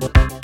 Bye.